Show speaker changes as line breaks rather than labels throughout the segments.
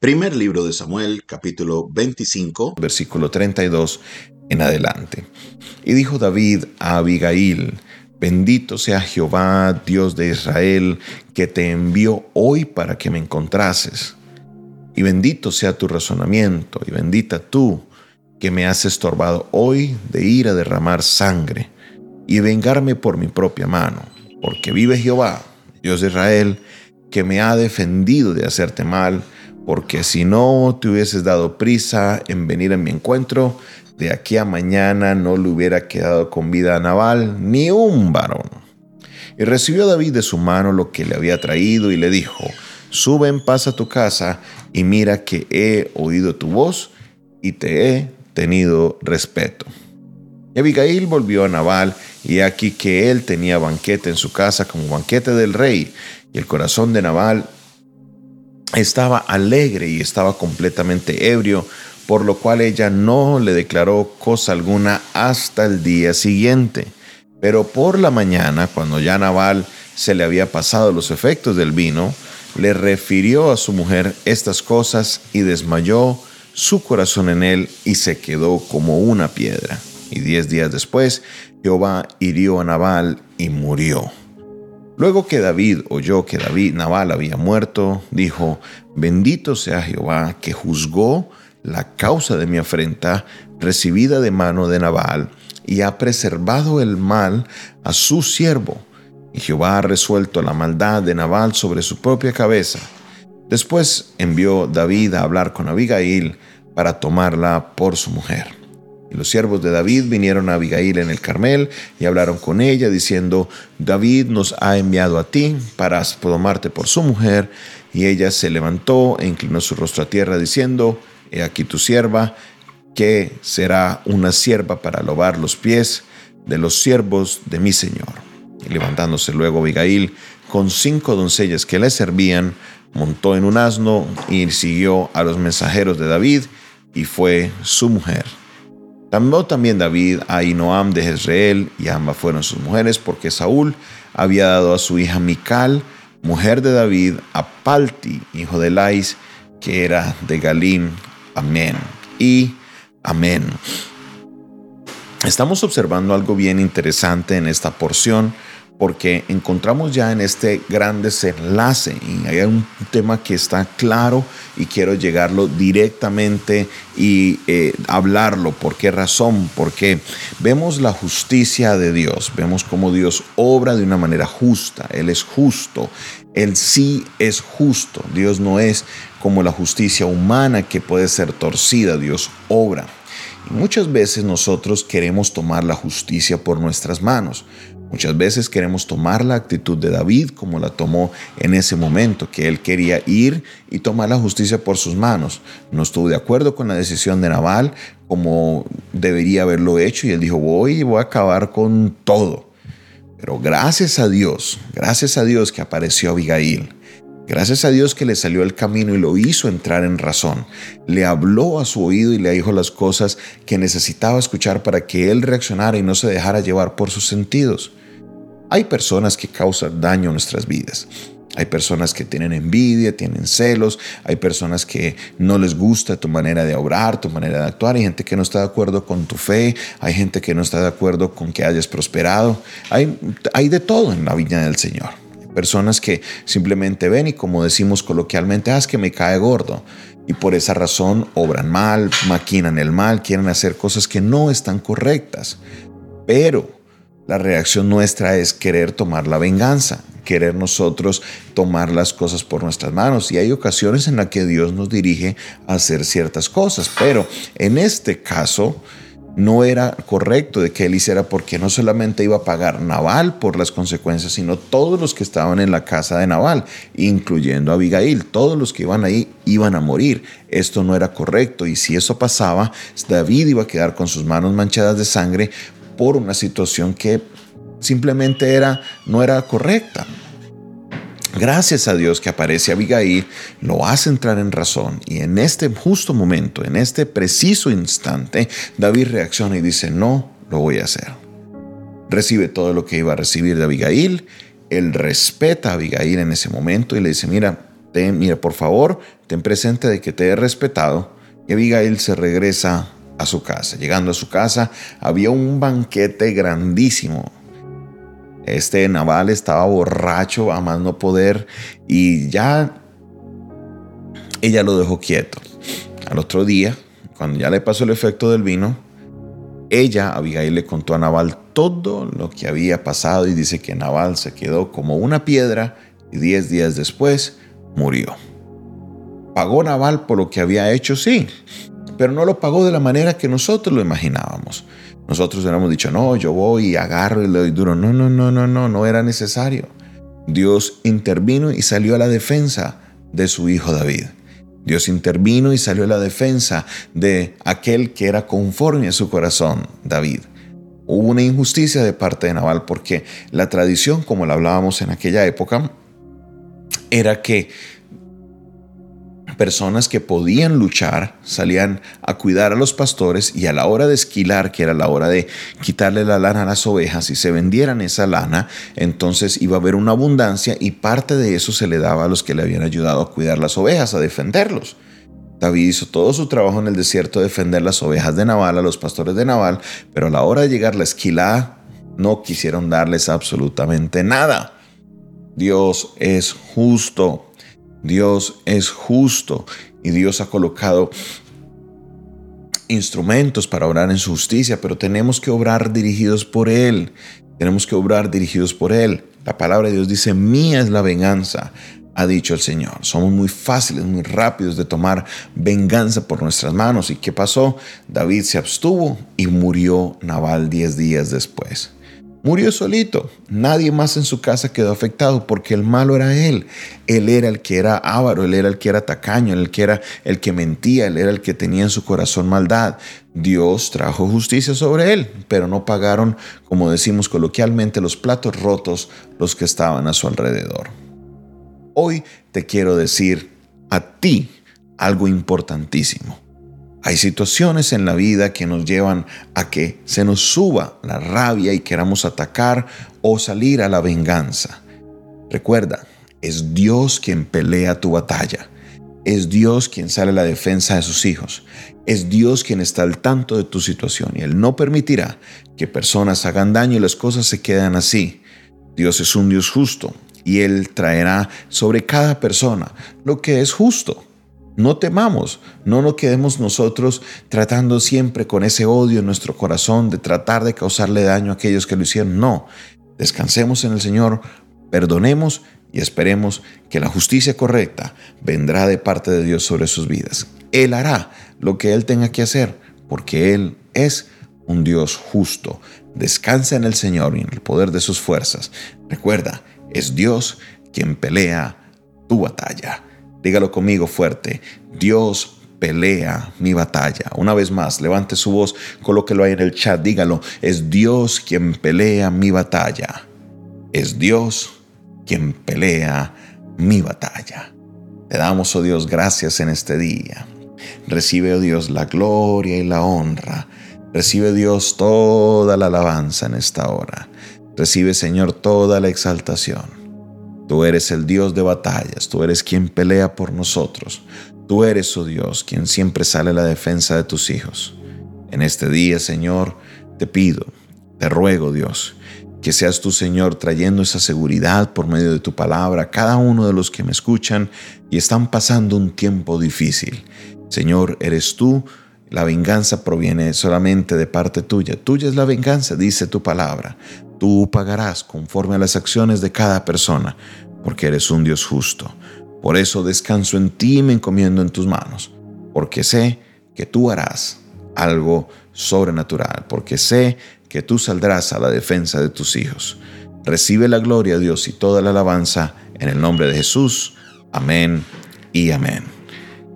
Primer libro de Samuel, capítulo 25,
versículo 32 en adelante. Y dijo David a Abigail, bendito sea Jehová, Dios de Israel, que te envió hoy para que me encontrases. Y bendito sea tu razonamiento, y bendita tú, que me has estorbado hoy de ir a derramar sangre y vengarme por mi propia mano, porque vive Jehová, Dios de Israel, que me ha defendido de hacerte mal, porque si no te hubieses dado prisa en venir a mi encuentro, de aquí a mañana no le hubiera quedado con vida a Nabal ni un varón. Y recibió David de su mano lo que le había traído y le dijo, sube en paz a tu casa y mira que he oído tu voz y te he tenido respeto. Y Abigail volvió a Nabal y aquí que él tenía banquete en su casa como banquete del rey y el corazón de Nabal estaba alegre y estaba completamente ebrio, por lo cual ella no le declaró cosa alguna hasta el día siguiente. Pero por la mañana, cuando ya Naval se le había pasado los efectos del vino, le refirió a su mujer estas cosas y desmayó su corazón en él y se quedó como una piedra. Y diez días después, Jehová hirió a Nabal y murió. Luego que David oyó que David Nabal había muerto, dijo, bendito sea Jehová que juzgó la causa de mi afrenta recibida de mano de Nabal y ha preservado el mal a su siervo. Y Jehová ha resuelto la maldad de Nabal sobre su propia cabeza. Después envió David a hablar con Abigail para tomarla por su mujer. Y los siervos de David vinieron a Abigail en el Carmel y hablaron con ella, diciendo, David nos ha enviado a ti para tomarte por su mujer. Y ella se levantó e inclinó su rostro a tierra, diciendo, He aquí tu sierva, que será una sierva para lobar los pies de los siervos de mi señor. Levantándose luego Abigail con cinco doncellas que le servían, montó en un asno y siguió a los mensajeros de David y fue su mujer. También también David a Inoam de Jezreel, y ambas fueron sus mujeres, porque Saúl había dado a su hija Mical, mujer de David, a Palti, hijo de Lais, que era de Galim. Amén. Y amén. Estamos observando algo bien interesante en esta porción porque encontramos ya en este gran desenlace y hay un tema que está claro y quiero llegarlo directamente y eh, hablarlo. ¿Por qué razón? Porque vemos la justicia de Dios, vemos cómo Dios obra de una manera justa, Él es justo, Él sí es justo, Dios no es como la justicia humana que puede ser torcida, Dios obra. Y muchas veces nosotros queremos tomar la justicia por nuestras manos. Muchas veces queremos tomar la actitud de David como la tomó en ese momento, que él quería ir y tomar la justicia por sus manos. No estuvo de acuerdo con la decisión de Naval como debería haberlo hecho y él dijo, voy y voy a acabar con todo. Pero gracias a Dios, gracias a Dios que apareció Abigail. Gracias a Dios que le salió el camino y lo hizo entrar en razón. Le habló a su oído y le dijo las cosas que necesitaba escuchar para que él reaccionara y no se dejara llevar por sus sentidos. Hay personas que causan daño a nuestras vidas. Hay personas que tienen envidia, tienen celos, hay personas que no les gusta tu manera de obrar, tu manera de actuar, hay gente que no está de acuerdo con tu fe, hay gente que no está de acuerdo con que hayas prosperado, hay, hay de todo en la viña del Señor. Personas que simplemente ven y como decimos coloquialmente, ah, es que me cae gordo. Y por esa razón obran mal, maquinan el mal, quieren hacer cosas que no están correctas. Pero la reacción nuestra es querer tomar la venganza, querer nosotros tomar las cosas por nuestras manos. Y hay ocasiones en las que Dios nos dirige a hacer ciertas cosas. Pero en este caso, no era correcto de que él hiciera porque no solamente iba a pagar Naval por las consecuencias, sino todos los que estaban en la casa de Naval, incluyendo a Abigail, todos los que iban ahí iban a morir. Esto no era correcto y si eso pasaba, David iba a quedar con sus manos manchadas de sangre por una situación que simplemente era no era correcta. Gracias a Dios que aparece Abigail, lo hace entrar en razón y en este justo momento, en este preciso instante, David reacciona y dice, no, lo voy a hacer. Recibe todo lo que iba a recibir de Abigail, él respeta a Abigail en ese momento y le dice, mira, mira, por favor, ten presente de que te he respetado. Y Abigail se regresa a su casa. Llegando a su casa había un banquete grandísimo. Este Naval estaba borracho a más no poder y ya ella lo dejó quieto. Al otro día, cuando ya le pasó el efecto del vino, ella, Abigail, le contó a Naval todo lo que había pasado y dice que Naval se quedó como una piedra y diez días después murió. ¿Pagó Naval por lo que había hecho? Sí, pero no lo pagó de la manera que nosotros lo imaginábamos. Nosotros hubiéramos dicho, no, yo voy y agarro y le doy duro. No, no, no, no, no, no era necesario. Dios intervino y salió a la defensa de su hijo David. Dios intervino y salió a la defensa de aquel que era conforme a su corazón, David. Hubo una injusticia de parte de Naval porque la tradición, como la hablábamos en aquella época, era que personas que podían luchar salían a cuidar a los pastores y a la hora de esquilar, que era la hora de quitarle la lana a las ovejas y se vendieran esa lana, entonces iba a haber una abundancia y parte de eso se le daba a los que le habían ayudado a cuidar las ovejas, a defenderlos. David hizo todo su trabajo en el desierto, defender las ovejas de Naval, a los pastores de Naval, pero a la hora de llegar la esquilada no quisieron darles absolutamente nada. Dios es justo. Dios es justo y Dios ha colocado instrumentos para obrar en su justicia, pero tenemos que obrar dirigidos por Él. Tenemos que obrar dirigidos por Él. La palabra de Dios dice, mía es la venganza, ha dicho el Señor. Somos muy fáciles, muy rápidos de tomar venganza por nuestras manos. ¿Y qué pasó? David se abstuvo y murió Nabal diez días después. Murió solito. Nadie más en su casa quedó afectado porque el malo era él. Él era el que era avaro, él era el que era tacaño, él que era el que mentía, él era el que tenía en su corazón maldad. Dios trajo justicia sobre él, pero no pagaron, como decimos coloquialmente, los platos rotos los que estaban a su alrededor. Hoy te quiero decir a ti algo importantísimo. Hay situaciones en la vida que nos llevan a que se nos suba la rabia y queramos atacar o salir a la venganza. Recuerda, es Dios quien pelea tu batalla. Es Dios quien sale a la defensa de sus hijos. Es Dios quien está al tanto de tu situación y Él no permitirá que personas hagan daño y las cosas se quedan así. Dios es un Dios justo y Él traerá sobre cada persona lo que es justo. No temamos, no nos quedemos nosotros tratando siempre con ese odio en nuestro corazón de tratar de causarle daño a aquellos que lo hicieron. No, descansemos en el Señor, perdonemos y esperemos que la justicia correcta vendrá de parte de Dios sobre sus vidas. Él hará lo que Él tenga que hacer, porque Él es un Dios justo. Descansa en el Señor y en el poder de sus fuerzas. Recuerda, es Dios quien pelea tu batalla. Dígalo conmigo fuerte. Dios pelea mi batalla. Una vez más, levante su voz, colóquelo ahí en el chat, dígalo. Es Dios quien pelea mi batalla. Es Dios quien pelea mi batalla. Te damos, oh Dios, gracias en este día. Recibe, oh Dios, la gloria y la honra. Recibe, Dios, toda la alabanza en esta hora. Recibe, Señor, toda la exaltación. Tú eres el Dios de batallas, tú eres quien pelea por nosotros. Tú eres, oh Dios, quien siempre sale a la defensa de tus hijos. En este día, Señor, te pido, te ruego, Dios, que seas tú, Señor, trayendo esa seguridad por medio de tu palabra a cada uno de los que me escuchan y están pasando un tiempo difícil. Señor, eres tú, la venganza proviene solamente de parte tuya. Tuya es la venganza, dice tu palabra. Tú pagarás conforme a las acciones de cada persona, porque eres un Dios justo. Por eso descanso en ti y me encomiendo en tus manos, porque sé que tú harás algo sobrenatural, porque sé que tú saldrás a la defensa de tus hijos. Recibe la gloria, Dios, y toda la alabanza en el nombre de Jesús. Amén y amén.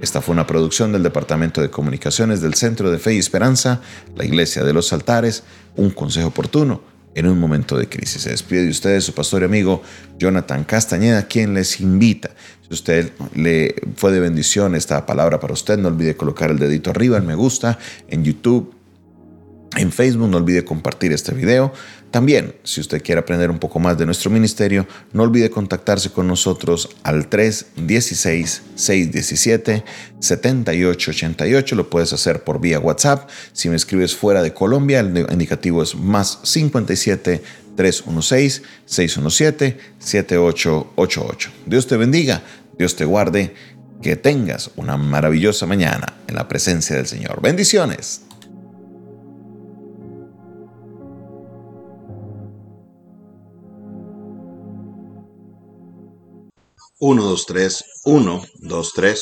Esta fue una producción del Departamento de Comunicaciones del Centro de Fe y Esperanza, la Iglesia de los Altares, un consejo oportuno en un momento de crisis. Se despide de ustedes su pastor y amigo Jonathan Castañeda, quien les invita. Si usted le fue de bendición esta palabra para usted, no olvide colocar el dedito arriba, el me gusta en YouTube, en Facebook. No olvide compartir este video. También, si usted quiere aprender un poco más de nuestro ministerio, no olvide contactarse con nosotros al 316-617-7888. Lo puedes hacer por vía WhatsApp. Si me escribes fuera de Colombia, el indicativo es más 57 316 617 7888. Dios te bendiga, Dios te guarde, que tengas una maravillosa mañana en la presencia del Señor. Bendiciones.
1, 2, 3, 1, 2, 3.